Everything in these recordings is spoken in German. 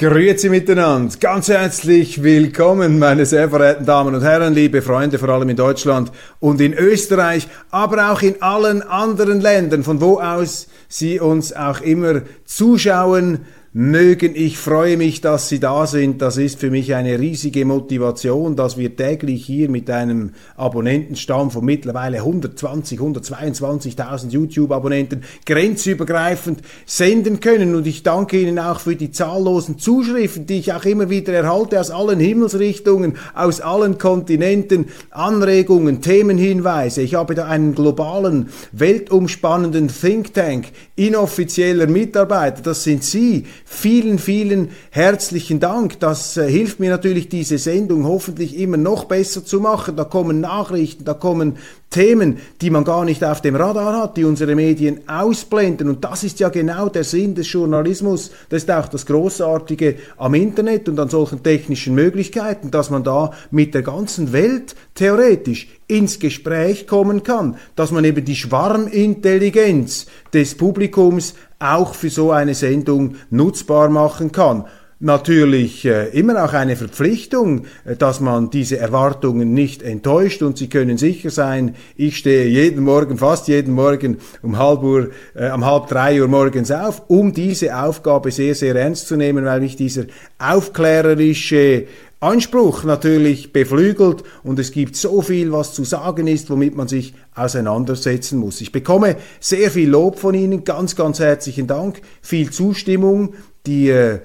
Grüezi miteinander, ganz herzlich willkommen, meine sehr verehrten Damen und Herren, liebe Freunde, vor allem in Deutschland und in Österreich, aber auch in allen anderen Ländern, von wo aus Sie uns auch immer zuschauen, mögen. Ich freue mich, dass Sie da sind. Das ist für mich eine riesige Motivation, dass wir täglich hier mit einem Abonnentenstamm von mittlerweile 120, 122.000 YouTube-Abonnenten grenzübergreifend senden können. Und ich danke Ihnen auch für die zahllosen Zuschriften, die ich auch immer wieder erhalte aus allen Himmelsrichtungen, aus allen Kontinenten, Anregungen, Themenhinweise. Ich habe da einen globalen, weltumspannenden Think Tank inoffizieller Mitarbeiter. Das sind Sie Vielen, vielen herzlichen Dank. Das äh, hilft mir natürlich, diese Sendung hoffentlich immer noch besser zu machen. Da kommen Nachrichten, da kommen Themen, die man gar nicht auf dem Radar hat, die unsere Medien ausblenden. Und das ist ja genau der Sinn des Journalismus. Das ist auch das Großartige am Internet und an solchen technischen Möglichkeiten, dass man da mit der ganzen Welt theoretisch ins Gespräch kommen kann, dass man eben die Schwarmintelligenz des Publikums auch für so eine Sendung nutzbar machen kann. Natürlich äh, immer auch eine Verpflichtung, äh, dass man diese Erwartungen nicht enttäuscht und Sie können sicher sein, ich stehe jeden Morgen, fast jeden Morgen um halb Uhr, äh, um halb drei Uhr morgens auf, um diese Aufgabe sehr, sehr ernst zu nehmen, weil mich dieser aufklärerische Anspruch natürlich beflügelt und es gibt so viel, was zu sagen ist, womit man sich auseinandersetzen muss. Ich bekomme sehr viel Lob von Ihnen, ganz, ganz herzlichen Dank, viel Zustimmung, die äh,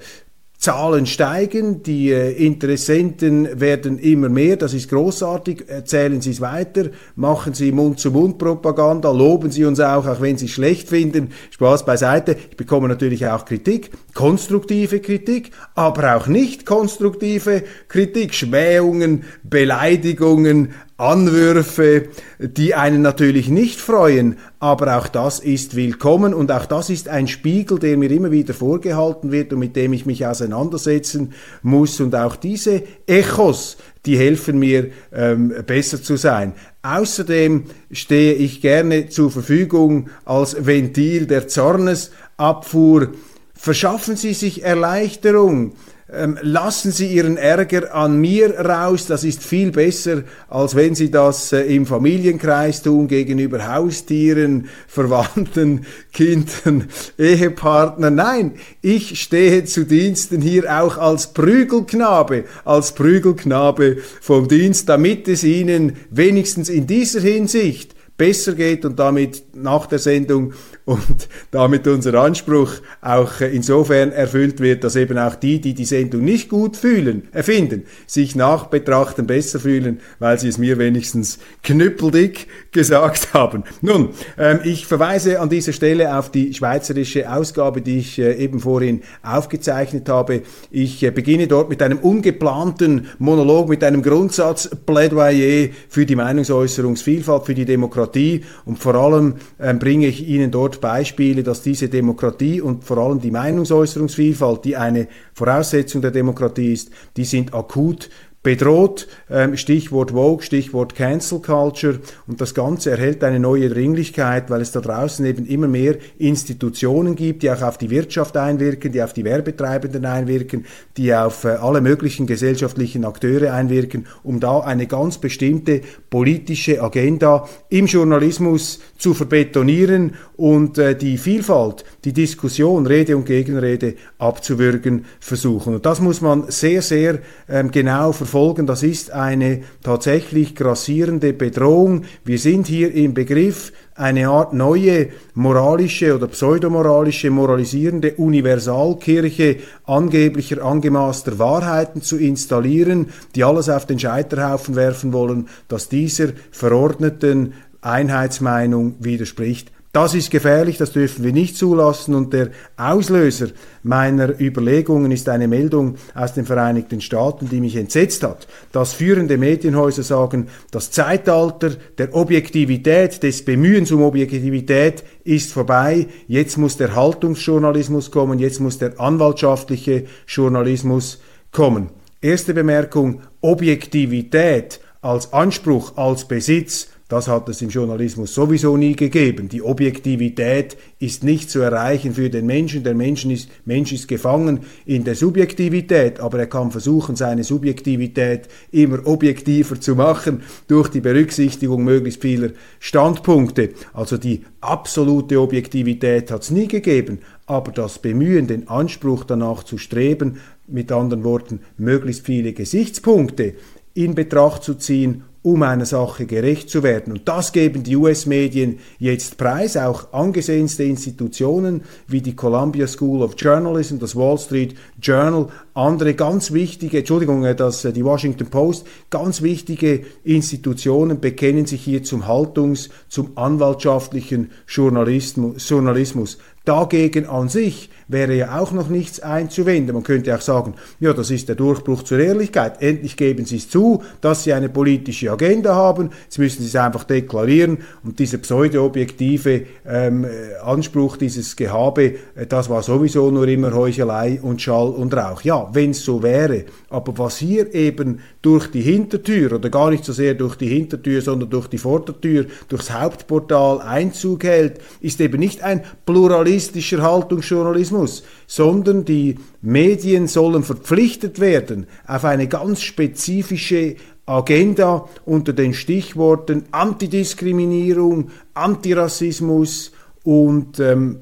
Zahlen steigen, die äh, Interessenten werden immer mehr, das ist großartig, erzählen Sie es weiter, machen Sie Mund-zu-Mund-Propaganda, loben Sie uns auch, auch wenn Sie es schlecht finden, Spaß beiseite. Ich bekomme natürlich auch Kritik, konstruktive Kritik, aber auch nicht konstruktive Kritik, Schmähungen, Beleidigungen, Anwürfe, die einen natürlich nicht freuen, aber auch das ist willkommen und auch das ist ein Spiegel, der mir immer wieder vorgehalten wird und mit dem ich mich auseinandersetzen muss und auch diese Echos, die helfen mir ähm, besser zu sein. Außerdem stehe ich gerne zur Verfügung als Ventil der Zornesabfuhr. Verschaffen Sie sich Erleichterung ähm, lassen Sie Ihren Ärger an mir raus, das ist viel besser, als wenn Sie das äh, im Familienkreis tun, gegenüber Haustieren, Verwandten, Kindern, Ehepartnern. Nein, ich stehe zu Diensten hier auch als Prügelknabe, als Prügelknabe vom Dienst, damit es Ihnen wenigstens in dieser Hinsicht besser geht und damit nach der Sendung und damit unser Anspruch auch äh, insofern erfüllt wird, dass eben auch die, die die Sendung nicht gut fühlen, erfinden, sich nach Betrachten besser fühlen, weil sie es mir wenigstens knüppeldick gesagt haben. Nun, ähm, ich verweise an dieser Stelle auf die schweizerische Ausgabe, die ich äh, eben vorhin aufgezeichnet habe. Ich äh, beginne dort mit einem ungeplanten Monolog, mit einem Grundsatzplädoyer für die Meinungsäußerungsvielfalt, für die Demokratie und vor allem ähm, bringe ich Ihnen dort Beispiele, dass diese Demokratie und vor allem die Meinungsäußerungsvielfalt, die eine Voraussetzung der Demokratie ist, die sind akut bedroht. Ähm, Stichwort Vogue, Stichwort Cancel Culture. Und das Ganze erhält eine neue Dringlichkeit, weil es da draußen eben immer mehr Institutionen gibt, die auch auf die Wirtschaft einwirken, die auf die Werbetreibenden einwirken, die auf äh, alle möglichen gesellschaftlichen Akteure einwirken, um da eine ganz bestimmte politische Agenda im Journalismus zu verbetonieren und äh, die Vielfalt, die Diskussion, Rede und Gegenrede abzuwürgen versuchen. Und das muss man sehr, sehr ähm, genau verfolgen verfolgen, das ist eine tatsächlich grassierende Bedrohung. Wir sind hier im Begriff, eine Art neue moralische oder pseudomoralische, moralisierende Universalkirche angeblicher angemaßter Wahrheiten zu installieren, die alles auf den Scheiterhaufen werfen wollen, dass dieser verordneten Einheitsmeinung widerspricht. Das ist gefährlich, das dürfen wir nicht zulassen. Und der Auslöser meiner Überlegungen ist eine Meldung aus den Vereinigten Staaten, die mich entsetzt hat, dass führende Medienhäuser sagen, das Zeitalter der Objektivität, des Bemühens um Objektivität ist vorbei, jetzt muss der Haltungsjournalismus kommen, jetzt muss der anwaltschaftliche Journalismus kommen. Erste Bemerkung, Objektivität als Anspruch, als Besitz das hat es im Journalismus sowieso nie gegeben. Die Objektivität ist nicht zu erreichen für den Menschen. Der Mensch ist, Mensch ist gefangen in der Subjektivität, aber er kann versuchen, seine Subjektivität immer objektiver zu machen durch die Berücksichtigung möglichst vieler Standpunkte. Also die absolute Objektivität hat es nie gegeben, aber das Bemühen, den Anspruch danach zu streben, mit anderen Worten, möglichst viele Gesichtspunkte in Betracht zu ziehen um einer Sache gerecht zu werden. Und das geben die US-Medien jetzt preis, auch angesehenste Institutionen wie die Columbia School of Journalism, das Wall Street Journal, andere ganz wichtige, Entschuldigung, äh, das, äh, die Washington Post, ganz wichtige Institutionen bekennen sich hier zum Haltungs-, zum anwaltschaftlichen Journalismus. Journalismus. Dagegen an sich wäre ja auch noch nichts einzuwenden. Man könnte auch sagen, ja, das ist der Durchbruch zur Ehrlichkeit. Endlich geben Sie es zu, dass Sie eine politische Agenda haben. Jetzt müssen Sie es einfach deklarieren. Und dieser pseudo-objektive ähm, äh, Anspruch, dieses Gehabe, das war sowieso nur immer Heuchelei und Schall und Rauch. Ja, wenn es so wäre. Aber was hier eben durch die Hintertür oder gar nicht so sehr durch die Hintertür, sondern durch die Vordertür, durchs Hauptportal Einzug hält, ist eben nicht ein Pluralismus journalistischer Haltungsjournalismus, sondern die Medien sollen verpflichtet werden auf eine ganz spezifische Agenda unter den Stichworten Antidiskriminierung, Antirassismus und ähm,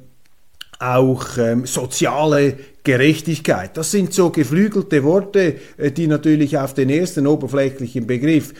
auch ähm, soziale Gerechtigkeit. Das sind so geflügelte Worte, äh, die natürlich auf den ersten oberflächlichen Begriff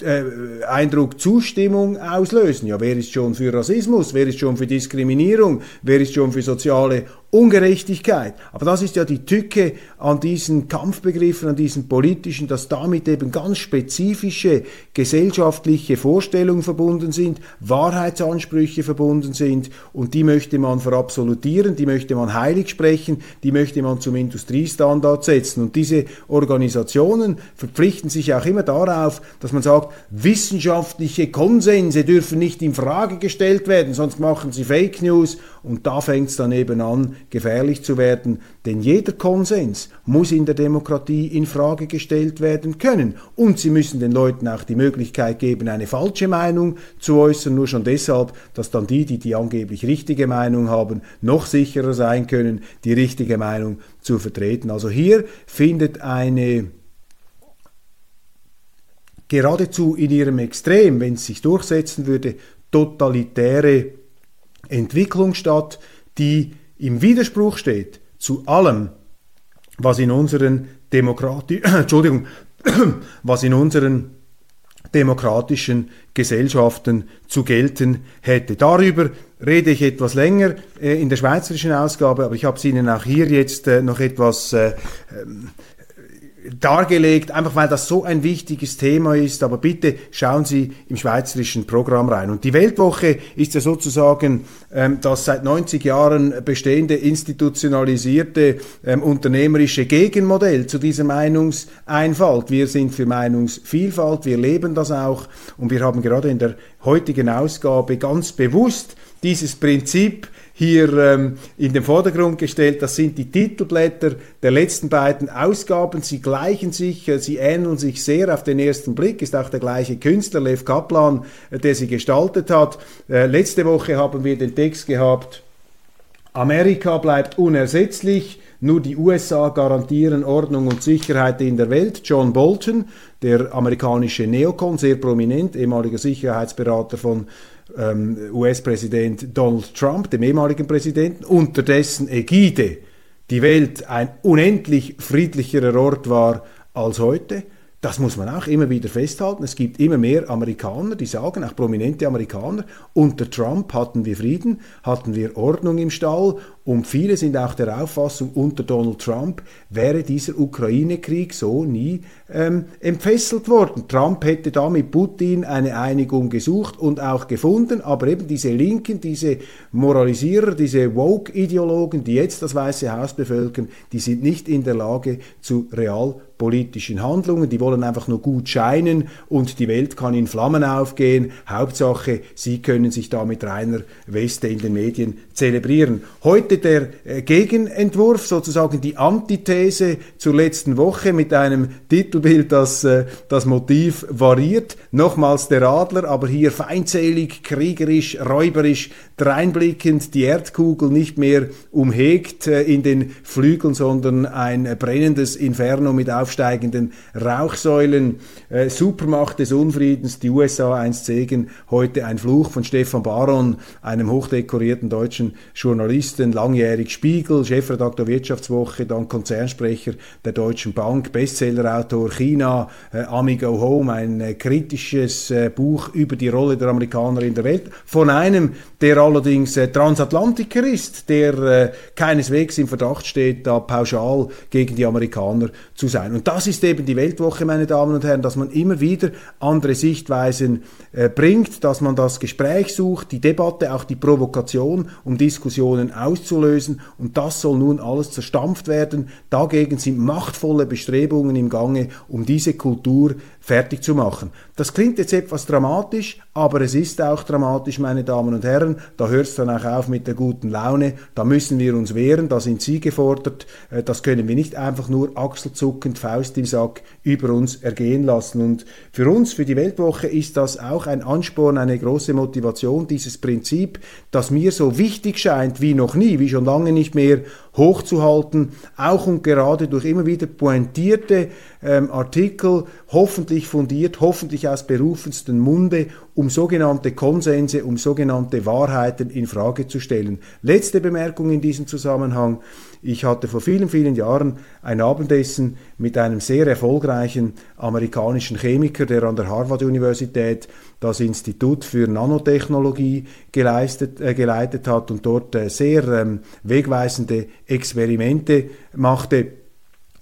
äh, Eindruck Zustimmung auslösen. Ja, wer ist schon für Rassismus? Wer ist schon für Diskriminierung? Wer ist schon für soziale Ungerechtigkeit? Aber das ist ja die Tücke an diesen Kampfbegriffen, an diesen politischen, dass damit eben ganz spezifische gesellschaftliche Vorstellungen verbunden sind, Wahrheitsansprüche verbunden sind und die möchte man verabsolutieren, die möchte man heilig sprechen, die möchte man zum Industriestandard setzen. Und diese Organisationen verpflichten sich auch immer darauf, dass man sagt, wissenschaftliche Konsense dürfen nicht in Frage gestellt werden, sonst machen sie Fake News und da fängt es dann eben an, gefährlich zu werden, denn jeder Konsens muss in der Demokratie in Frage gestellt werden können. Und sie müssen den Leuten auch die Möglichkeit geben, eine falsche Meinung zu äußern, nur schon deshalb, dass dann die, die die angeblich richtige Meinung haben, noch sicherer sein können, die richtige Meinung zu vertreten. Also hier findet eine geradezu in ihrem Extrem, wenn es sich durchsetzen würde, totalitäre Entwicklung statt, die im Widerspruch steht zu allem, was in unseren Demokrati Entschuldigung, was in unseren demokratischen Gesellschaften zu gelten hätte. Darüber rede ich etwas länger äh, in der schweizerischen Ausgabe, aber ich habe es Ihnen auch hier jetzt äh, noch etwas äh, ähm, dargelegt, einfach weil das so ein wichtiges Thema ist. Aber bitte schauen Sie im schweizerischen Programm rein. Und die Weltwoche ist ja sozusagen ähm, das seit 90 Jahren bestehende institutionalisierte ähm, unternehmerische Gegenmodell zu dieser Meinungseinfalt. Wir sind für Meinungsvielfalt, wir leben das auch und wir haben gerade in der heutigen Ausgabe ganz bewusst dieses Prinzip hier ähm, in den Vordergrund gestellt. Das sind die Titelblätter der letzten beiden Ausgaben. Sie gleichen sich, äh, sie ähneln sich sehr auf den ersten Blick. Ist auch der gleiche Künstler, Lev Kaplan, äh, der sie gestaltet hat. Äh, letzte Woche haben wir den Text gehabt, Amerika bleibt unersetzlich. Nur die USA garantieren Ordnung und Sicherheit in der Welt. John Bolton, der amerikanische Neokon, sehr prominent, ehemaliger Sicherheitsberater von US-Präsident Donald Trump, dem ehemaligen Präsidenten, unter dessen Ägide die Welt ein unendlich friedlicherer Ort war als heute. Das muss man auch immer wieder festhalten. Es gibt immer mehr Amerikaner, die sagen, auch prominente Amerikaner, unter Trump hatten wir Frieden, hatten wir Ordnung im Stall und viele sind auch der Auffassung, unter Donald Trump wäre dieser Ukraine-Krieg so nie ähm, entfesselt worden. Trump hätte da mit Putin eine Einigung gesucht und auch gefunden, aber eben diese Linken, diese Moralisierer, diese Woke-Ideologen, die jetzt das Weiße Haus bevölkern, die sind nicht in der Lage zu real politischen Handlungen. Die wollen einfach nur gut scheinen und die Welt kann in Flammen aufgehen. Hauptsache, sie können sich da mit reiner Weste in den Medien zelebrieren. Heute der äh, Gegenentwurf, sozusagen die Antithese zur letzten Woche mit einem Titelbild, das äh, das Motiv variiert. Nochmals der Adler, aber hier feindselig, kriegerisch, räuberisch, dreinblickend, die Erdkugel nicht mehr umhegt äh, in den Flügeln, sondern ein brennendes Inferno mit auf aufsteigenden Rauchsäulen, äh, Supermacht des Unfriedens, die USA einst Segen, heute ein Fluch von Stefan Baron, einem hochdekorierten deutschen Journalisten, langjährig Spiegel, Chefredakteur Wirtschaftswoche, dann Konzernsprecher der Deutschen Bank, Bestsellerautor China, äh, Amigo Home, ein äh, kritisches äh, Buch über die Rolle der Amerikaner in der Welt, von einem, der allerdings äh, Transatlantiker ist, der äh, keineswegs im Verdacht steht, da pauschal gegen die Amerikaner zu sein. Und und das ist eben die Weltwoche, meine Damen und Herren, dass man immer wieder andere Sichtweisen äh, bringt, dass man das Gespräch sucht, die Debatte, auch die Provokation, um Diskussionen auszulösen. Und das soll nun alles zerstampft werden. Dagegen sind machtvolle Bestrebungen im Gange, um diese Kultur fertig zu machen. Das klingt jetzt etwas dramatisch, aber es ist auch dramatisch, meine Damen und Herren. Da hört es dann auch auf mit der guten Laune. Da müssen wir uns wehren, da sind Sie gefordert. Äh, das können wir nicht einfach nur achselzuckend, Faust im Sack über uns ergehen lassen. Und für uns, für die Weltwoche, ist das auch ein Ansporn, eine große Motivation, dieses Prinzip, das mir so wichtig scheint wie noch nie, wie schon lange nicht mehr, hochzuhalten, auch und gerade durch immer wieder pointierte ähm, Artikel, hoffentlich fundiert, hoffentlich aus berufensten Munde, um sogenannte Konsense, um sogenannte Wahrheiten in Frage zu stellen. Letzte Bemerkung in diesem Zusammenhang. Ich hatte vor vielen, vielen Jahren ein Abendessen mit einem sehr erfolgreichen amerikanischen Chemiker, der an der Harvard-Universität das Institut für Nanotechnologie geleistet, äh, geleitet hat und dort äh, sehr ähm, wegweisende Experimente machte,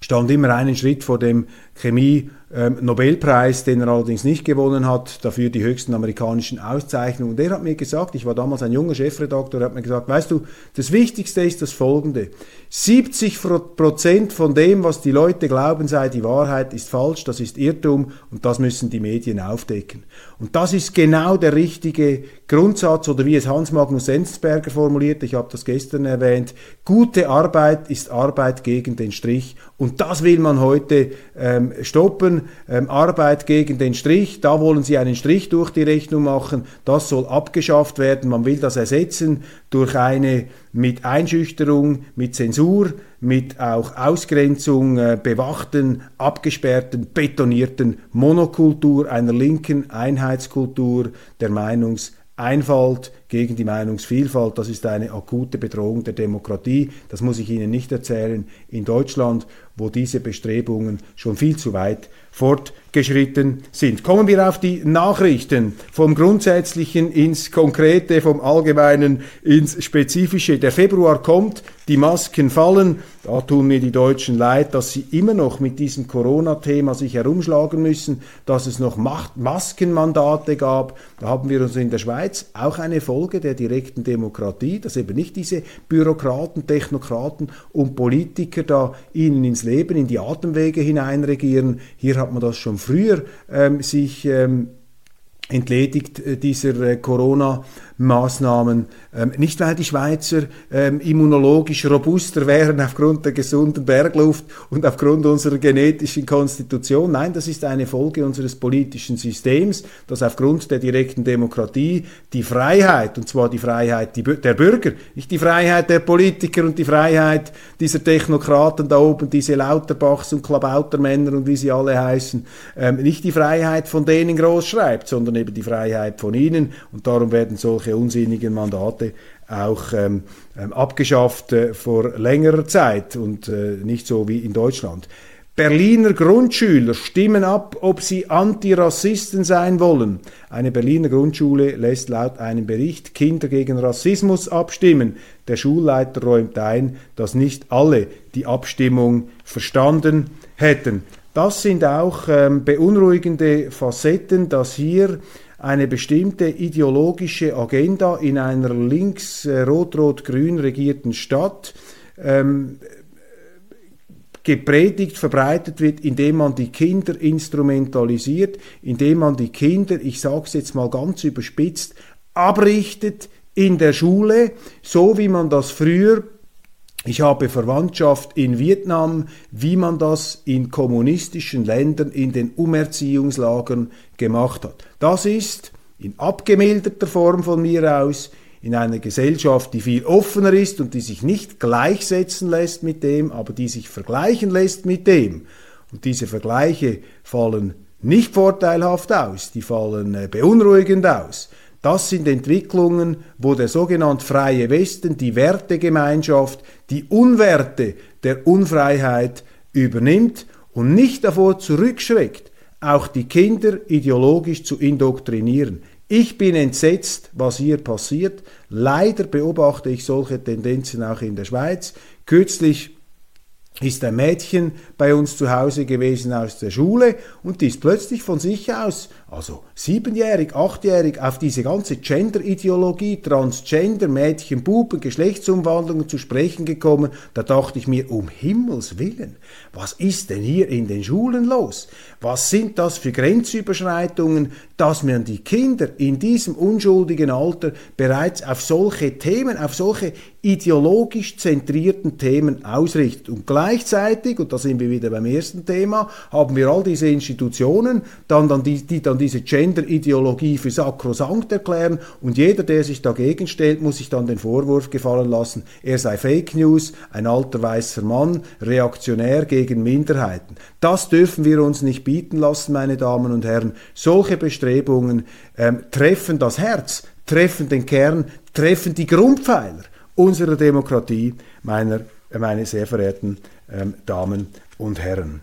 stand immer einen Schritt vor dem Chemie ähm, Nobelpreis, den er allerdings nicht gewonnen hat, dafür die höchsten amerikanischen Auszeichnungen. Und er hat mir gesagt, ich war damals ein junger Chefredakteur, hat mir gesagt, weißt du, das Wichtigste ist das Folgende. 70 Prozent von dem, was die Leute glauben sei die Wahrheit, ist falsch, das ist Irrtum und das müssen die Medien aufdecken. Und das ist genau der richtige Grundsatz oder wie es Hans Magnus Enzensberger formuliert, ich habe das gestern erwähnt, gute Arbeit ist Arbeit gegen den Strich und das will man heute ähm, stoppen ähm, Arbeit gegen den Strich, da wollen sie einen Strich durch die Rechnung machen, das soll abgeschafft werden, man will das ersetzen durch eine mit Einschüchterung, mit Zensur, mit auch Ausgrenzung äh, bewachten, abgesperrten, betonierten Monokultur einer linken Einheitskultur der Meinungs- Einfalt gegen die Meinungsvielfalt, das ist eine akute Bedrohung der Demokratie. Das muss ich Ihnen nicht erzählen. In Deutschland, wo diese Bestrebungen schon viel zu weit fortgeschritten sind. Kommen wir auf die Nachrichten vom Grundsätzlichen ins Konkrete, vom Allgemeinen ins Spezifische. Der Februar kommt, die Masken fallen. Da tun mir die Deutschen leid, dass sie immer noch mit diesem Corona-Thema sich herumschlagen müssen, dass es noch Maskenmandate gab. Da haben wir uns in der Schweiz auch eine Folge der direkten Demokratie, dass eben nicht diese Bürokraten, Technokraten und Politiker da ihnen ins Leben, in die Atemwege hineinregieren. Hier hat man das schon früher ähm, sich ähm, entledigt äh, dieser äh, Corona Maßnahmen. Ähm, nicht, weil die Schweizer ähm, immunologisch robuster wären aufgrund der gesunden Bergluft und aufgrund unserer genetischen Konstitution. Nein, das ist eine Folge unseres politischen Systems, dass aufgrund der direkten Demokratie die Freiheit, und zwar die Freiheit der Bürger, nicht die Freiheit der Politiker und die Freiheit dieser Technokraten da oben, diese Lauterbachs und Klabautermänner und wie sie alle heißen, ähm, nicht die Freiheit von denen groß schreibt, sondern eben die Freiheit von ihnen. Und darum werden solche solche unsinnigen Mandate auch ähm, ähm, abgeschafft äh, vor längerer Zeit und äh, nicht so wie in Deutschland. Berliner Grundschüler stimmen ab, ob sie Antirassisten sein wollen. Eine Berliner Grundschule lässt laut einem Bericht Kinder gegen Rassismus abstimmen. Der Schulleiter räumt ein, dass nicht alle die Abstimmung verstanden hätten. Das sind auch ähm, beunruhigende Facetten, dass hier eine bestimmte ideologische Agenda in einer links äh, rot-rot-grün regierten Stadt ähm, gepredigt, verbreitet wird, indem man die Kinder instrumentalisiert, indem man die Kinder, ich sage es jetzt mal ganz überspitzt, abrichtet in der Schule, so wie man das früher ich habe Verwandtschaft in Vietnam, wie man das in kommunistischen Ländern in den Umerziehungslagern gemacht hat. Das ist in abgemilderter Form von mir aus in einer Gesellschaft, die viel offener ist und die sich nicht gleichsetzen lässt mit dem, aber die sich vergleichen lässt mit dem. Und diese Vergleiche fallen nicht vorteilhaft aus, die fallen äh, beunruhigend aus. Das sind Entwicklungen, wo der sogenannte freie Westen die Wertegemeinschaft, die Unwerte der Unfreiheit übernimmt und nicht davor zurückschreckt, auch die Kinder ideologisch zu indoktrinieren. Ich bin entsetzt, was hier passiert. Leider beobachte ich solche Tendenzen auch in der Schweiz. Kürzlich ist ein Mädchen bei uns zu Hause gewesen aus der Schule und die ist plötzlich von sich aus, also siebenjährig, achtjährig, auf diese ganze Gender-Ideologie, Transgender, Mädchen, Buben, Geschlechtsumwandlungen zu sprechen gekommen. Da dachte ich mir, um Himmels Willen, was ist denn hier in den Schulen los? Was sind das für Grenzüberschreitungen, dass man die Kinder in diesem unschuldigen Alter bereits auf solche Themen, auf solche ideologisch zentrierten Themen ausrichtet. Und gleichzeitig, und da sind wir wieder beim ersten Thema, haben wir all diese Institutionen, dann, dann die, die dann diese Gender-Ideologie für sakrosankt erklären und jeder, der sich dagegen stellt, muss sich dann den Vorwurf gefallen lassen, er sei Fake News, ein alter weißer Mann, reaktionär gegen Minderheiten. Das dürfen wir uns nicht bieten lassen, meine Damen und Herren. Solche Bestrebungen ähm, treffen das Herz, treffen den Kern, treffen die Grundpfeiler unserer Demokratie, meiner, äh, meine sehr verehrten ähm, Damen und Herren.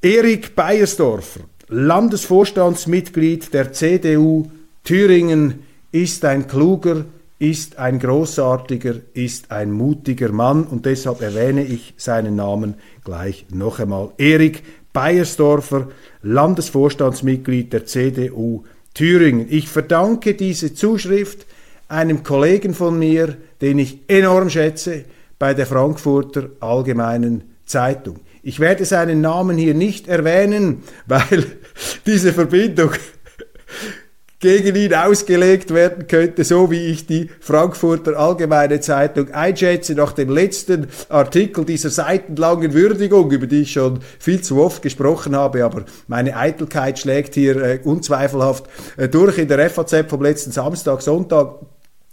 Erik Beiersdorfer, Landesvorstandsmitglied der CDU Thüringen, ist ein kluger, ist ein großartiger, ist ein mutiger Mann und deshalb erwähne ich seinen Namen gleich noch einmal. Erik Beiersdorfer, Landesvorstandsmitglied der CDU Thüringen. Ich verdanke diese Zuschrift einem Kollegen von mir, den ich enorm schätze, bei der Frankfurter Allgemeinen Zeitung. Ich werde seinen Namen hier nicht erwähnen, weil diese Verbindung gegen ihn ausgelegt werden könnte, so wie ich die Frankfurter Allgemeine Zeitung einschätze, nach dem letzten Artikel dieser seitenlangen Würdigung, über die ich schon viel zu oft gesprochen habe, aber meine Eitelkeit schlägt hier äh, unzweifelhaft äh, durch in der FAZ vom letzten Samstag, Sonntag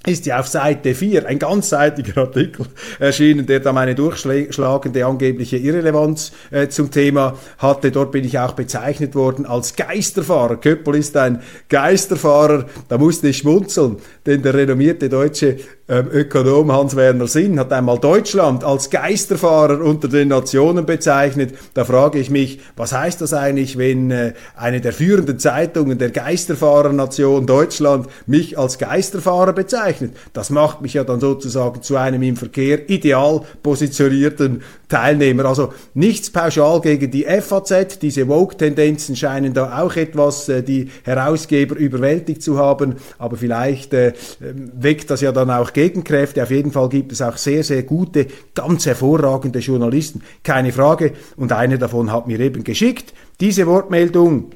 ist ja auf Seite 4 ein ganzseitiger Artikel erschienen, der da meine durchschlagende angebliche Irrelevanz äh, zum Thema hatte. Dort bin ich auch bezeichnet worden als Geisterfahrer. Köppel ist ein Geisterfahrer. Da musste ich schmunzeln, denn der renommierte deutsche ähm, Ökonom Hans-Werner Sinn hat einmal Deutschland als Geisterfahrer unter den Nationen bezeichnet. Da frage ich mich, was heißt das eigentlich, wenn äh, eine der führenden Zeitungen der Geisterfahrernation Deutschland mich als Geisterfahrer bezeichnet? Bezeichnet. Das macht mich ja dann sozusagen zu einem im Verkehr ideal positionierten Teilnehmer. Also nichts pauschal gegen die FAZ. Diese Woke-Tendenzen scheinen da auch etwas äh, die Herausgeber überwältigt zu haben. Aber vielleicht äh, weckt das ja dann auch Gegenkräfte. Auf jeden Fall gibt es auch sehr, sehr gute, ganz hervorragende Journalisten. Keine Frage. Und einer davon hat mir eben geschickt. Diese Wortmeldung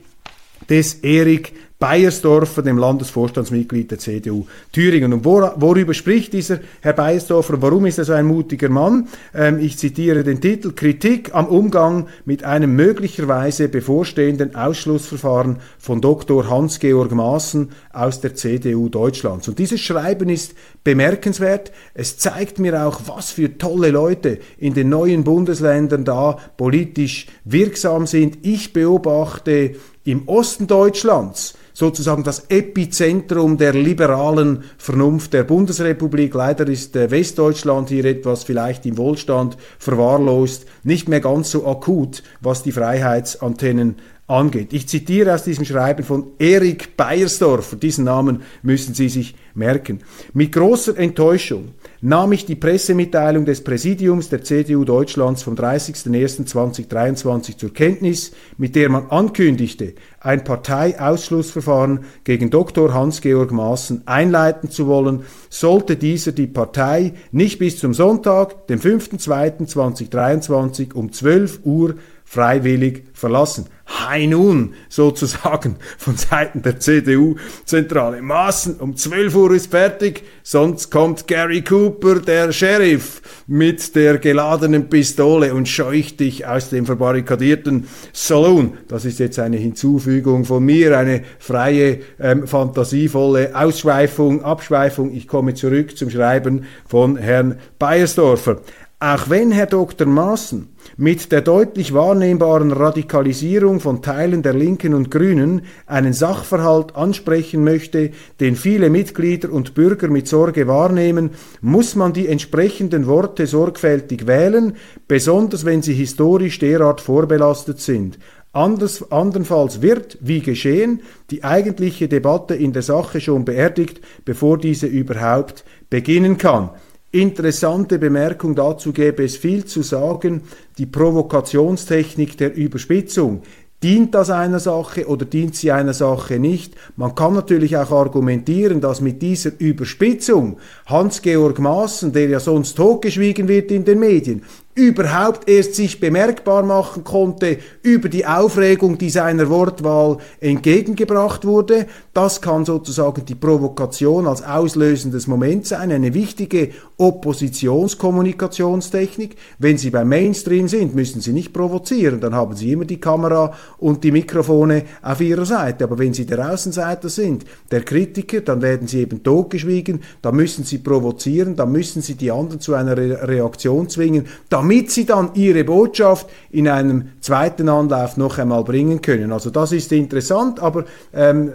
des Erik Beiersdorfer, dem Landesvorstandsmitglied der CDU Thüringen. Und wor worüber spricht dieser Herr Beiersdorfer? Warum ist er so ein mutiger Mann? Ähm, ich zitiere den Titel Kritik am Umgang mit einem möglicherweise bevorstehenden Ausschlussverfahren von Dr. Hans-Georg Maaßen aus der CDU Deutschlands. Und dieses Schreiben ist bemerkenswert. Es zeigt mir auch, was für tolle Leute in den neuen Bundesländern da politisch wirksam sind. Ich beobachte im Osten Deutschlands sozusagen das Epizentrum der liberalen Vernunft der Bundesrepublik. Leider ist äh, Westdeutschland hier etwas vielleicht im Wohlstand verwahrlost, nicht mehr ganz so akut, was die Freiheitsantennen angeht. Ich zitiere aus diesem Schreiben von Erik Beiersdorfer, diesen Namen müssen Sie sich merken. Mit großer Enttäuschung nahm ich die Pressemitteilung des Präsidiums der CDU Deutschlands vom 30.01.2023 zur Kenntnis, mit der man ankündigte, ein Parteiausschlussverfahren gegen Dr. Hans-Georg Maaßen einleiten zu wollen, sollte dieser die Partei nicht bis zum Sonntag, dem 5.02.2023 um 12 Uhr freiwillig verlassen. High nun sozusagen von Seiten der CDU-Zentrale. Maßen um 12 Uhr ist fertig, sonst kommt Gary Cooper, der Sheriff, mit der geladenen Pistole und scheucht dich aus dem verbarrikadierten Saloon. Das ist jetzt eine Hinzufügung von mir, eine freie, ähm, fantasievolle Ausschweifung, Abschweifung. Ich komme zurück zum Schreiben von Herrn Beiersdorfer. Auch wenn Herr Dr. Maaßen mit der deutlich wahrnehmbaren Radikalisierung von Teilen der Linken und Grünen einen Sachverhalt ansprechen möchte, den viele Mitglieder und Bürger mit Sorge wahrnehmen, muss man die entsprechenden Worte sorgfältig wählen, besonders wenn sie historisch derart vorbelastet sind. Anders, andernfalls wird, wie geschehen, die eigentliche Debatte in der Sache schon beerdigt, bevor diese überhaupt beginnen kann. Interessante Bemerkung dazu gäbe es viel zu sagen, die Provokationstechnik der Überspitzung. Dient das einer Sache oder dient sie einer Sache nicht? Man kann natürlich auch argumentieren, dass mit dieser Überspitzung Hans-Georg Maaßen, der ja sonst totgeschwiegen wird in den Medien, überhaupt erst sich bemerkbar machen konnte über die Aufregung, die seiner Wortwahl entgegengebracht wurde. Das kann sozusagen die Provokation als auslösendes Moment sein, eine wichtige Oppositionskommunikationstechnik. Wenn Sie beim Mainstream sind, müssen Sie nicht provozieren, dann haben Sie immer die Kamera und die Mikrofone auf Ihrer Seite. Aber wenn Sie der Außenseiter sind, der Kritiker, dann werden Sie eben totgeschwiegen, dann müssen Sie provozieren, dann müssen Sie die anderen zu einer Re Reaktion zwingen, damit sie dann ihre Botschaft in einem zweiten Anlauf noch einmal bringen können. Also das ist interessant, aber ähm,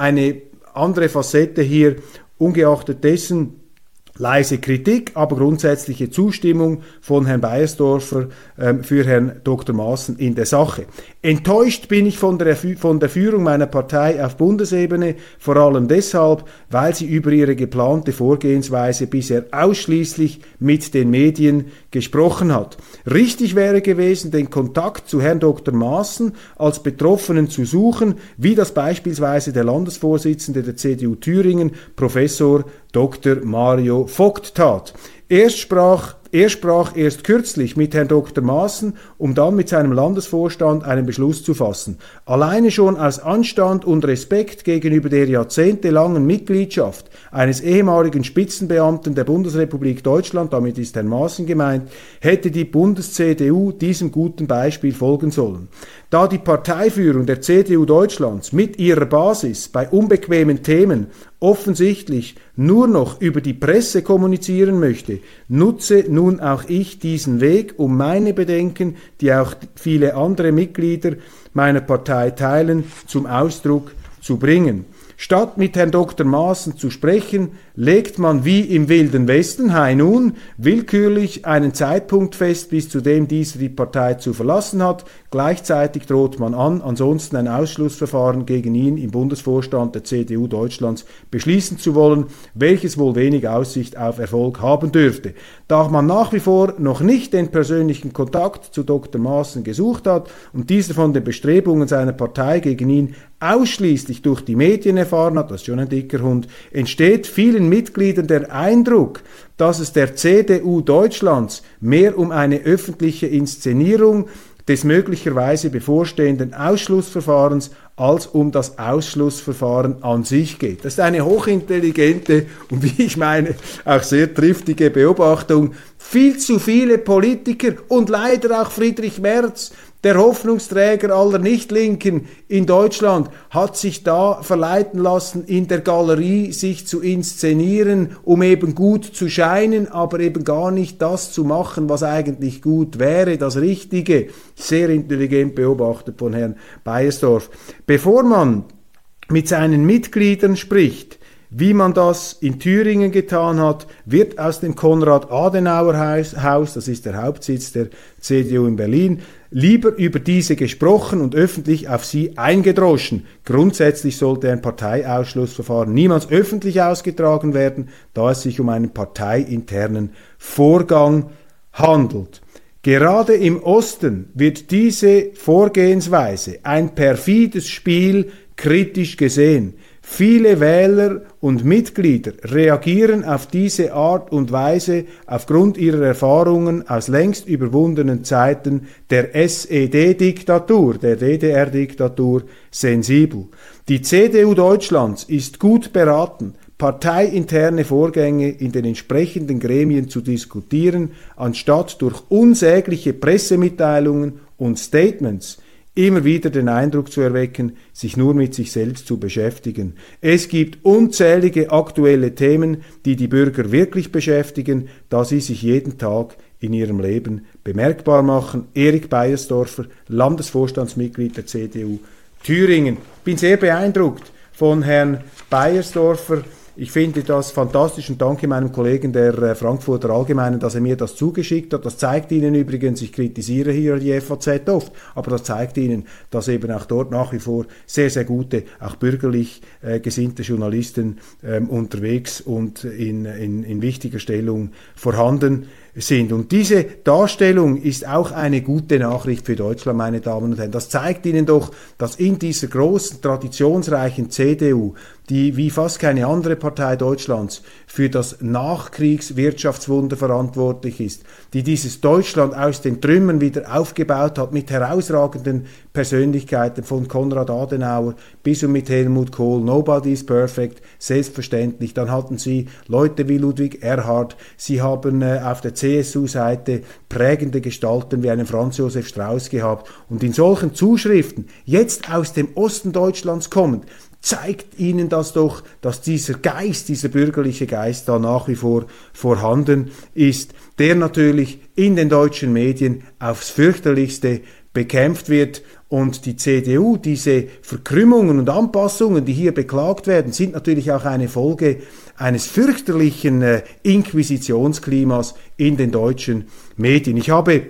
eine andere Facette hier, ungeachtet dessen, leise Kritik, aber grundsätzliche Zustimmung von Herrn Beiersdorfer ähm, für Herrn Dr. Maaßen in der Sache. Enttäuscht bin ich von der, von der Führung meiner Partei auf Bundesebene, vor allem deshalb, weil sie über ihre geplante Vorgehensweise bisher ausschließlich mit den Medien gesprochen hat. Richtig wäre gewesen, den Kontakt zu Herrn Dr. Maaßen als Betroffenen zu suchen, wie das beispielsweise der Landesvorsitzende der CDU Thüringen, Professor Dr. Mario Vogt tat. Erst sprach er sprach erst kürzlich mit Herrn Dr. Maaßen, um dann mit seinem Landesvorstand einen Beschluss zu fassen. Alleine schon aus Anstand und Respekt gegenüber der jahrzehntelangen Mitgliedschaft eines ehemaligen Spitzenbeamten der Bundesrepublik Deutschland, damit ist Herrn Maaßen gemeint, hätte die Bundes-CDU diesem guten Beispiel folgen sollen. Da die Parteiführung der CDU Deutschlands mit ihrer Basis bei unbequemen Themen offensichtlich nur noch über die Presse kommunizieren möchte, nutze nun auch ich diesen Weg, um meine Bedenken, die auch viele andere Mitglieder meiner Partei teilen, zum Ausdruck zu bringen. Statt mit Herrn Dr. Maaßen zu sprechen, legt man wie im Wilden Westen, hei nun, willkürlich einen Zeitpunkt fest, bis zu dem dieser die Partei zu verlassen hat, Gleichzeitig droht man an, ansonsten ein Ausschlussverfahren gegen ihn im Bundesvorstand der CDU Deutschlands beschließen zu wollen, welches wohl wenig Aussicht auf Erfolg haben dürfte. Da man nach wie vor noch nicht den persönlichen Kontakt zu Dr. Maaßen gesucht hat und dieser von den Bestrebungen seiner Partei gegen ihn ausschließlich durch die Medien erfahren hat, das ist schon ein dicker Hund, entsteht vielen Mitgliedern der Eindruck, dass es der CDU Deutschlands mehr um eine öffentliche Inszenierung des möglicherweise bevorstehenden Ausschlussverfahrens als um das Ausschlussverfahren an sich geht. Das ist eine hochintelligente und wie ich meine auch sehr triftige Beobachtung. Viel zu viele Politiker und leider auch Friedrich Merz der Hoffnungsträger aller Nichtlinken in Deutschland hat sich da verleiten lassen, in der Galerie sich zu inszenieren, um eben gut zu scheinen, aber eben gar nicht das zu machen, was eigentlich gut wäre, das Richtige. Sehr intelligent beobachtet von Herrn Beiersdorf. Bevor man mit seinen Mitgliedern spricht, wie man das in Thüringen getan hat, wird aus dem Konrad-Adenauer-Haus, das ist der Hauptsitz der CDU in Berlin, lieber über diese gesprochen und öffentlich auf sie eingedroschen. Grundsätzlich sollte ein Parteiausschlussverfahren niemals öffentlich ausgetragen werden, da es sich um einen parteiinternen Vorgang handelt. Gerade im Osten wird diese Vorgehensweise, ein perfides Spiel, kritisch gesehen. Viele Wähler und Mitglieder reagieren auf diese Art und Weise aufgrund ihrer Erfahrungen aus längst überwundenen Zeiten der SED-Diktatur, der DDR-Diktatur, sensibel. Die CDU Deutschlands ist gut beraten, parteiinterne Vorgänge in den entsprechenden Gremien zu diskutieren, anstatt durch unsägliche Pressemitteilungen und Statements immer wieder den Eindruck zu erwecken, sich nur mit sich selbst zu beschäftigen. Es gibt unzählige aktuelle Themen, die die Bürger wirklich beschäftigen, da sie sich jeden Tag in ihrem Leben bemerkbar machen. Erik Beiersdorfer, Landesvorstandsmitglied der CDU Thüringen. Bin sehr beeindruckt von Herrn Beiersdorfer ich finde das fantastisch und danke meinem Kollegen der äh, Frankfurter Allgemeinen, dass er mir das zugeschickt hat. Das zeigt Ihnen übrigens, ich kritisiere hier die FAZ oft, aber das zeigt Ihnen, dass eben auch dort nach wie vor sehr, sehr gute, auch bürgerlich äh, gesinnte Journalisten ähm, unterwegs und in, in, in wichtiger Stellung vorhanden sind. Und diese Darstellung ist auch eine gute Nachricht für Deutschland, meine Damen und Herren. Das zeigt Ihnen doch, dass in dieser großen, traditionsreichen CDU die wie fast keine andere Partei Deutschlands für das Nachkriegswirtschaftswunder verantwortlich ist, die dieses Deutschland aus den Trümmern wieder aufgebaut hat mit herausragenden Persönlichkeiten von Konrad Adenauer bis und mit Helmut Kohl. Nobody is perfect, selbstverständlich. Dann hatten sie Leute wie Ludwig Erhard. Sie haben äh, auf der CSU-Seite prägende Gestalten wie einen Franz Josef Strauß gehabt. Und in solchen Zuschriften, jetzt aus dem Osten Deutschlands kommend, zeigt ihnen das doch, dass dieser Geist, dieser bürgerliche Geist da nach wie vor vorhanden ist, der natürlich in den deutschen Medien aufs fürchterlichste bekämpft wird und die CDU, diese Verkrümmungen und Anpassungen, die hier beklagt werden, sind natürlich auch eine Folge eines fürchterlichen äh, Inquisitionsklimas in den deutschen Medien. Ich habe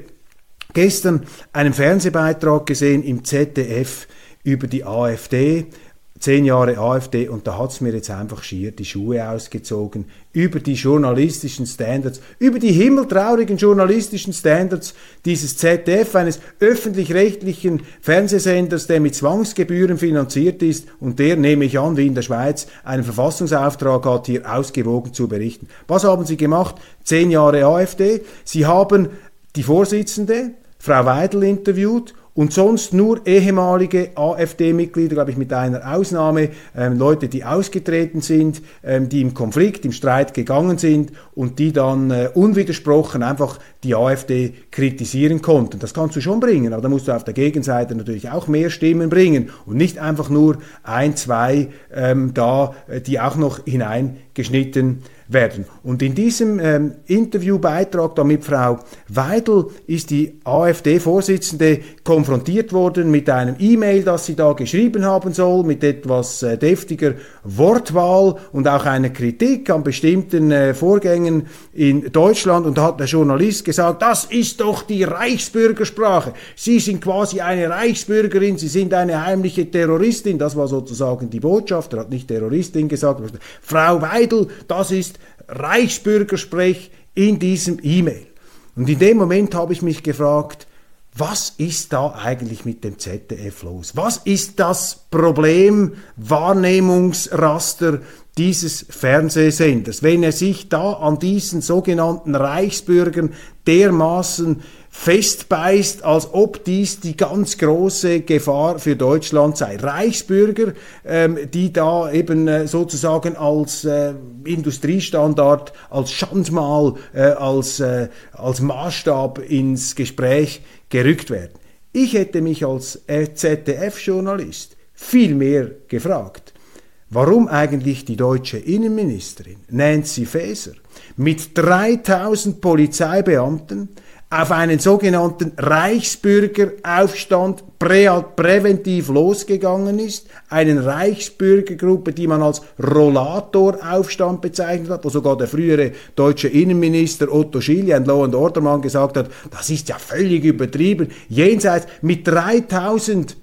gestern einen Fernsehbeitrag gesehen im ZDF über die AfD, zehn Jahre AfD und da hat's mir jetzt einfach schier die Schuhe ausgezogen über die journalistischen Standards, über die himmeltraurigen journalistischen Standards dieses ZDF, eines öffentlich-rechtlichen Fernsehsenders, der mit Zwangsgebühren finanziert ist und der, nehme ich an, wie in der Schweiz, einen Verfassungsauftrag hat, hier ausgewogen zu berichten. Was haben sie gemacht? Zehn Jahre AfD. Sie haben die Vorsitzende, Frau Weidel, interviewt und sonst nur ehemalige AfD-Mitglieder, glaube ich, mit einer Ausnahme, ähm, Leute, die ausgetreten sind, ähm, die im Konflikt, im Streit gegangen sind und die dann äh, unwidersprochen einfach die AfD kritisieren konnten. Das kannst du schon bringen, aber da musst du auf der Gegenseite natürlich auch mehr Stimmen bringen und nicht einfach nur ein, zwei ähm, da, äh, die auch noch hinein geschnitten werden. Und in diesem ähm, Interviewbeitrag da mit Frau Weidel ist die AfD-Vorsitzende konfrontiert worden mit einem E-Mail, das sie da geschrieben haben soll, mit etwas äh, deftiger Wortwahl und auch einer Kritik an bestimmten äh, Vorgängen in Deutschland. Und da hat der Journalist gesagt, das ist doch die Reichsbürgersprache. Sie sind quasi eine Reichsbürgerin, Sie sind eine heimliche Terroristin. Das war sozusagen die Botschaft. Er hat nicht Terroristin gesagt. Frau Weidel, das ist Reichsbürgersprech in diesem E-Mail. Und in dem Moment habe ich mich gefragt, was ist da eigentlich mit dem ZDF los? Was ist das Problem, Wahrnehmungsraster dieses Fernsehsenders, wenn er sich da an diesen sogenannten Reichsbürgern dermaßen festbeißt, als ob dies die ganz große Gefahr für Deutschland sei. Reichsbürger, ähm, die da eben äh, sozusagen als äh, Industriestandard, als Schandmal, äh, als, äh, als Maßstab ins Gespräch gerückt werden. Ich hätte mich als ZDF-Journalist viel mehr gefragt, warum eigentlich die deutsche Innenministerin Nancy Faeser mit 3000 Polizeibeamten auf einen sogenannten Reichsbürgeraufstand prä präventiv losgegangen ist, einen Reichsbürgergruppe, die man als Rollatoraufstand bezeichnet hat, wo sogar der frühere deutsche Innenminister Otto Schily, ein Law and Order Mann, gesagt hat, das ist ja völlig übertrieben. Jenseits mit 3000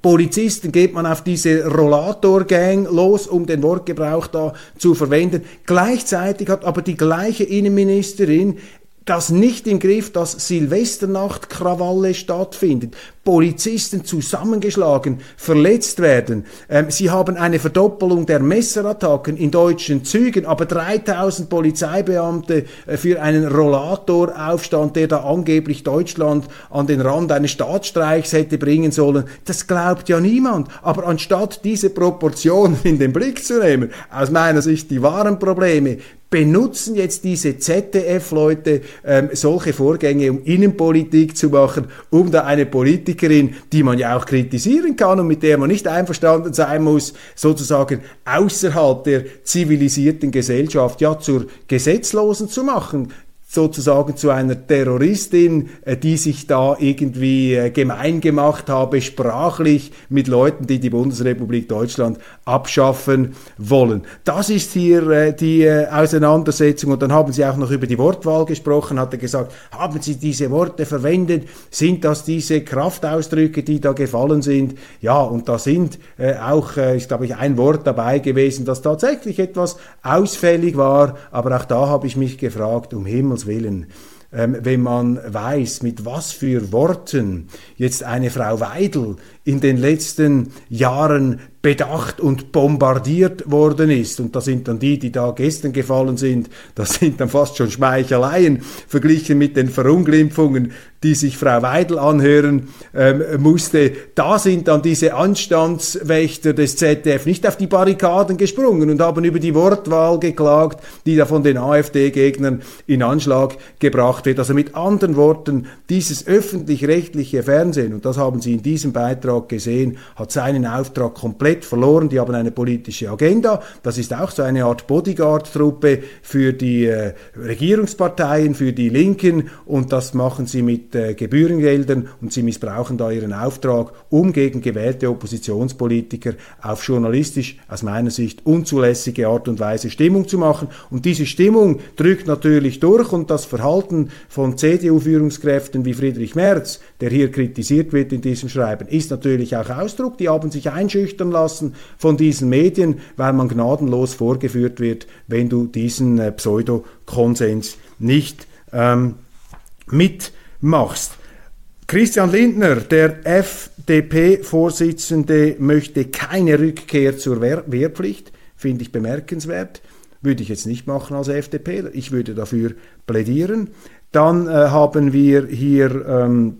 Polizisten geht man auf diese Rollator-Gang los, um den Wortgebrauch da zu verwenden. Gleichzeitig hat aber die gleiche Innenministerin das nicht im Griff, dass Silvesternacht-Krawalle stattfindet, Polizisten zusammengeschlagen, verletzt werden. Ähm, sie haben eine Verdoppelung der Messerattacken in deutschen Zügen, aber 3000 Polizeibeamte äh, für einen Rollatoraufstand, der da angeblich Deutschland an den Rand eines Staatsstreichs hätte bringen sollen. Das glaubt ja niemand. Aber anstatt diese Proportionen in den Blick zu nehmen, aus meiner Sicht die wahren Probleme, benutzen jetzt diese ZDF-Leute ähm, solche Vorgänge, um Innenpolitik zu machen, um da eine Politikerin, die man ja auch kritisieren kann und mit der man nicht einverstanden sein muss, sozusagen außerhalb der zivilisierten Gesellschaft ja zur Gesetzlosen zu machen sozusagen zu einer Terroristin, äh, die sich da irgendwie äh, gemein gemacht habe, sprachlich mit Leuten, die die Bundesrepublik Deutschland abschaffen wollen. Das ist hier äh, die Auseinandersetzung. Und dann haben Sie auch noch über die Wortwahl gesprochen, hat er gesagt, haben Sie diese Worte verwendet? Sind das diese Kraftausdrücke, die da gefallen sind? Ja, und da sind auch, ich glaube, ich ein Wort dabei gewesen, das tatsächlich etwas ausfällig war. Aber auch da habe ich mich gefragt, um Himmels Willen, ähm, wenn man weiß, mit was für Worten jetzt eine Frau Weidel in den letzten Jahren bedacht und bombardiert worden ist. Und da sind dann die, die da gestern gefallen sind, das sind dann fast schon Schmeicheleien verglichen mit den Verunglimpfungen, die sich Frau Weidel anhören ähm, musste. Da sind dann diese Anstandswächter des ZDF nicht auf die Barrikaden gesprungen und haben über die Wortwahl geklagt, die da von den AfD-Gegnern in Anschlag gebracht wird. Also mit anderen Worten, dieses öffentlich-rechtliche Fernsehen, und das haben Sie in diesem Beitrag gesehen, hat seinen Auftrag komplett verloren. Die haben eine politische Agenda. Das ist auch so eine Art Bodyguard-Truppe für die äh, Regierungsparteien, für die Linken. Und das machen sie mit äh, Gebührengeldern und sie missbrauchen da ihren Auftrag, um gegen gewählte Oppositionspolitiker auf journalistisch aus meiner Sicht unzulässige Art und Weise Stimmung zu machen. Und diese Stimmung drückt natürlich durch und das Verhalten von CDU-Führungskräften wie Friedrich Merz, der hier kritisiert wird in diesem Schreiben, ist natürlich auch Ausdruck. Die haben sich einschüchtern lassen lassen von diesen Medien, weil man gnadenlos vorgeführt wird, wenn du diesen äh, Pseudo-Konsens nicht ähm, mitmachst. Christian Lindner, der FDP-Vorsitzende, möchte keine Rückkehr zur Wehr Wehrpflicht. Finde ich bemerkenswert. Würde ich jetzt nicht machen als FDP. Ich würde dafür plädieren. Dann äh, haben wir hier ähm,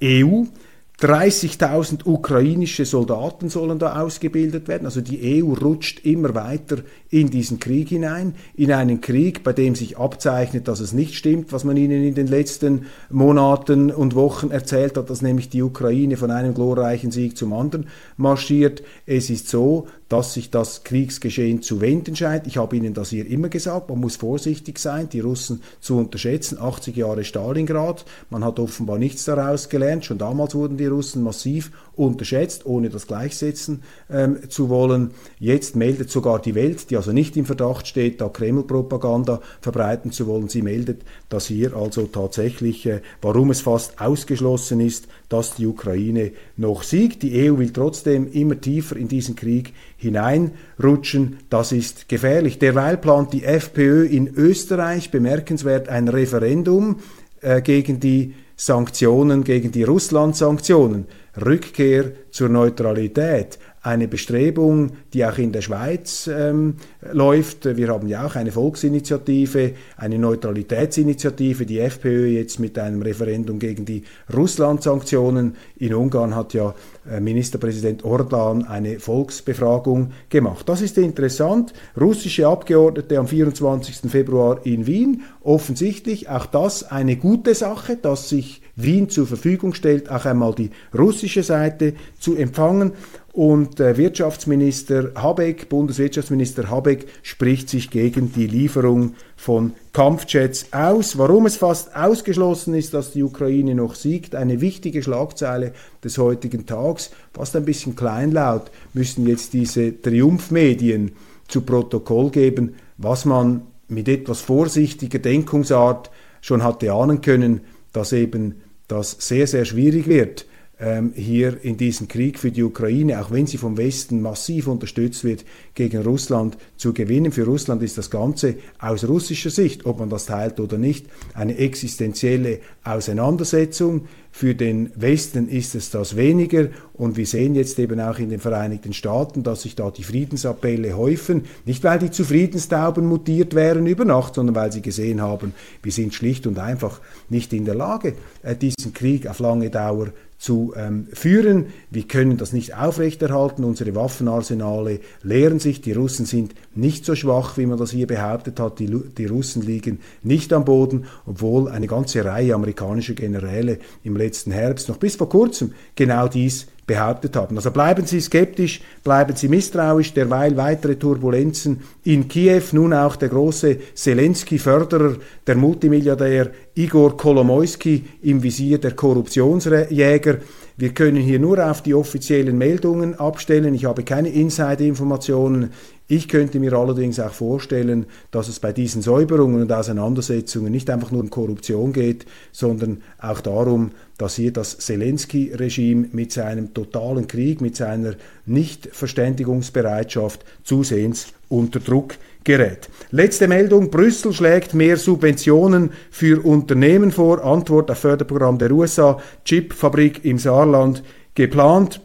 EU 30.000 ukrainische Soldaten sollen da ausgebildet werden. Also die EU rutscht immer weiter in diesen Krieg hinein, in einen Krieg, bei dem sich abzeichnet, dass es nicht stimmt, was man ihnen in den letzten Monaten und Wochen erzählt hat, dass nämlich die Ukraine von einem glorreichen Sieg zum anderen marschiert. Es ist so, dass sich das Kriegsgeschehen zu wenden scheint. Ich habe Ihnen das hier immer gesagt, man muss vorsichtig sein, die Russen zu unterschätzen. 80 Jahre Stalingrad, man hat offenbar nichts daraus gelernt. Schon damals wurden die Russen massiv unterschätzt, ohne das gleichsetzen ähm, zu wollen. Jetzt meldet sogar die Welt, die also nicht im Verdacht steht, da Kreml-Propaganda verbreiten zu wollen, sie meldet, dass hier also tatsächlich, äh, warum es fast ausgeschlossen ist, dass die Ukraine noch siegt. Die EU will trotzdem immer tiefer in diesen Krieg hineinrutschen. Das ist gefährlich. Derweil plant die FPÖ in Österreich bemerkenswert ein Referendum äh, gegen die Sanktionen, gegen die Russland-Sanktionen. Rückkehr zur Neutralität eine Bestrebung, die auch in der Schweiz ähm, läuft. Wir haben ja auch eine Volksinitiative, eine Neutralitätsinitiative, die FPÖ jetzt mit einem Referendum gegen die Russland-Sanktionen. In Ungarn hat ja äh, Ministerpräsident Orban eine Volksbefragung gemacht. Das ist interessant. Russische Abgeordnete am 24. Februar in Wien. Offensichtlich auch das eine gute Sache, dass sich Wien zur Verfügung stellt, auch einmal die russische Seite zu empfangen. Und der Wirtschaftsminister Habeck, Bundeswirtschaftsminister Habeck, spricht sich gegen die Lieferung von Kampfjets aus. Warum es fast ausgeschlossen ist, dass die Ukraine noch siegt, eine wichtige Schlagzeile des heutigen Tags, fast ein bisschen kleinlaut, müssen jetzt diese Triumphmedien zu Protokoll geben, was man mit etwas vorsichtiger Denkungsart schon hatte ahnen können, dass eben das sehr, sehr schwierig wird hier in diesem Krieg für die Ukraine, auch wenn sie vom Westen massiv unterstützt wird, gegen Russland zu gewinnen. Für Russland ist das Ganze aus russischer Sicht, ob man das teilt oder nicht, eine existenzielle Auseinandersetzung. Für den Westen ist es das weniger und wir sehen jetzt eben auch in den Vereinigten Staaten, dass sich da die Friedensappelle häufen, nicht weil die zu Friedenstauben mutiert wären über Nacht, sondern weil sie gesehen haben, wir sind schlicht und einfach nicht in der Lage, äh, diesen Krieg auf lange Dauer zu ähm, führen. Wir können das nicht aufrechterhalten. Unsere Waffenarsenale leeren sich. Die Russen sind nicht so schwach, wie man das hier behauptet hat. Die, die Russen liegen nicht am Boden, obwohl eine ganze Reihe amerikanischer Generäle im letzten Herbst noch bis vor kurzem genau dies behauptet haben. Also bleiben Sie skeptisch, bleiben Sie misstrauisch, derweil weitere Turbulenzen in Kiew, nun auch der große Zelensky-Förderer, der Multimilliardär Igor Kolomoisky im Visier der Korruptionsjäger. Wir können hier nur auf die offiziellen Meldungen abstellen. Ich habe keine Insider-Informationen. Ich könnte mir allerdings auch vorstellen, dass es bei diesen Säuberungen und Auseinandersetzungen nicht einfach nur um Korruption geht, sondern auch darum, dass hier das Zelensky-Regime mit seinem totalen Krieg, mit seiner Nichtverständigungsbereitschaft zusehends unter Druck gerät. Letzte Meldung, Brüssel schlägt mehr Subventionen für Unternehmen vor. Antwort auf Förderprogramm der USA, Chipfabrik im Saarland geplant.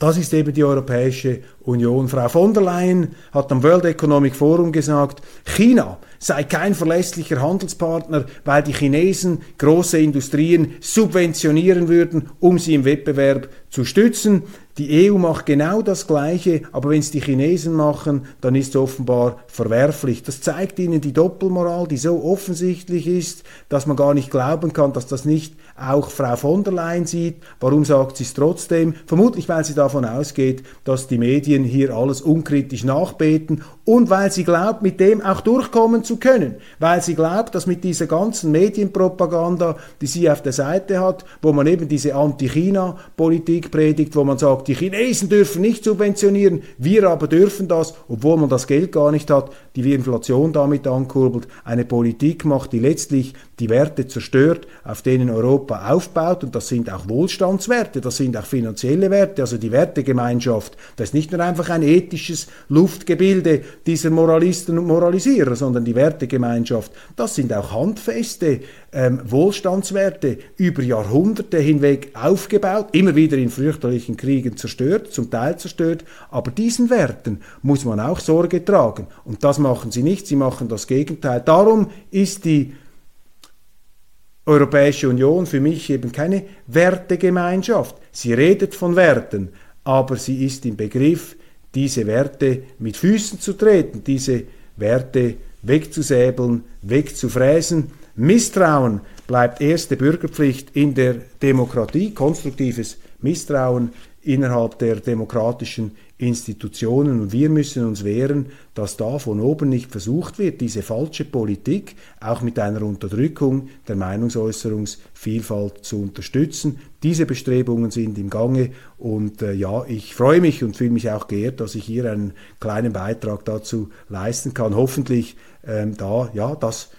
Das ist eben die Europäische Union. Frau von der Leyen hat am World Economic Forum gesagt, China sei kein verlässlicher Handelspartner, weil die Chinesen große Industrien subventionieren würden, um sie im Wettbewerb zu stützen. Die EU macht genau das Gleiche, aber wenn es die Chinesen machen, dann ist es offenbar verwerflich. Das zeigt ihnen die Doppelmoral, die so offensichtlich ist, dass man gar nicht glauben kann, dass das nicht auch Frau von der Leyen sieht. Warum sagt sie es trotzdem? Vermutlich, weil sie davon ausgeht, dass die Medien hier alles unkritisch nachbeten und weil sie glaubt, mit dem auch durchkommen zu können. Weil sie glaubt, dass mit dieser ganzen Medienpropaganda, die sie auf der Seite hat, wo man eben diese Anti-China-Politik predigt, wo man sagt, die Chinesen dürfen nicht subventionieren, wir aber dürfen das, obwohl man das Geld gar nicht hat, die die Inflation damit ankurbelt, eine Politik macht, die letztlich die Werte zerstört, auf denen Europa aufbaut. Und das sind auch Wohlstandswerte, das sind auch finanzielle Werte. Also die Wertegemeinschaft, das ist nicht nur einfach ein ethisches Luftgebilde dieser Moralisten und Moralisierer, sondern die Wertegemeinschaft, das sind auch handfeste ähm, Wohlstandswerte über Jahrhunderte hinweg aufgebaut, immer wieder in fürchterlichen Kriegen zerstört, zum Teil zerstört, aber diesen Werten muss man auch Sorge tragen. Und das machen sie nicht, sie machen das Gegenteil. Darum ist die Europäische Union für mich eben keine Wertegemeinschaft. Sie redet von Werten, aber sie ist im Begriff, diese Werte mit Füßen zu treten, diese Werte wegzusäbeln, wegzufräsen. Misstrauen bleibt erste Bürgerpflicht in der Demokratie, konstruktives Misstrauen innerhalb der demokratischen Institutionen. Und wir müssen uns wehren, dass da von oben nicht versucht wird, diese falsche Politik auch mit einer Unterdrückung der Meinungsäußerungsvielfalt zu unterstützen. Diese Bestrebungen sind im Gange und äh, ja, ich freue mich und fühle mich auch geehrt, dass ich hier einen kleinen Beitrag dazu leisten kann. Hoffentlich ähm, da, ja, das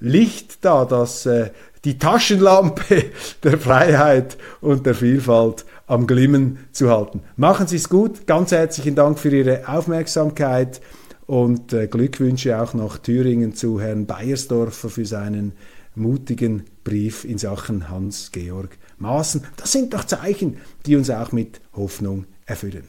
Licht da, das äh, die Taschenlampe der Freiheit und der Vielfalt am Glimmen zu halten. Machen Sie es gut. Ganz herzlichen Dank für Ihre Aufmerksamkeit und äh, Glückwünsche auch nach Thüringen zu Herrn Beiersdorfer für seinen mutigen Brief in Sachen Hans-Georg Maaßen. Das sind doch Zeichen, die uns auch mit Hoffnung erfüllen.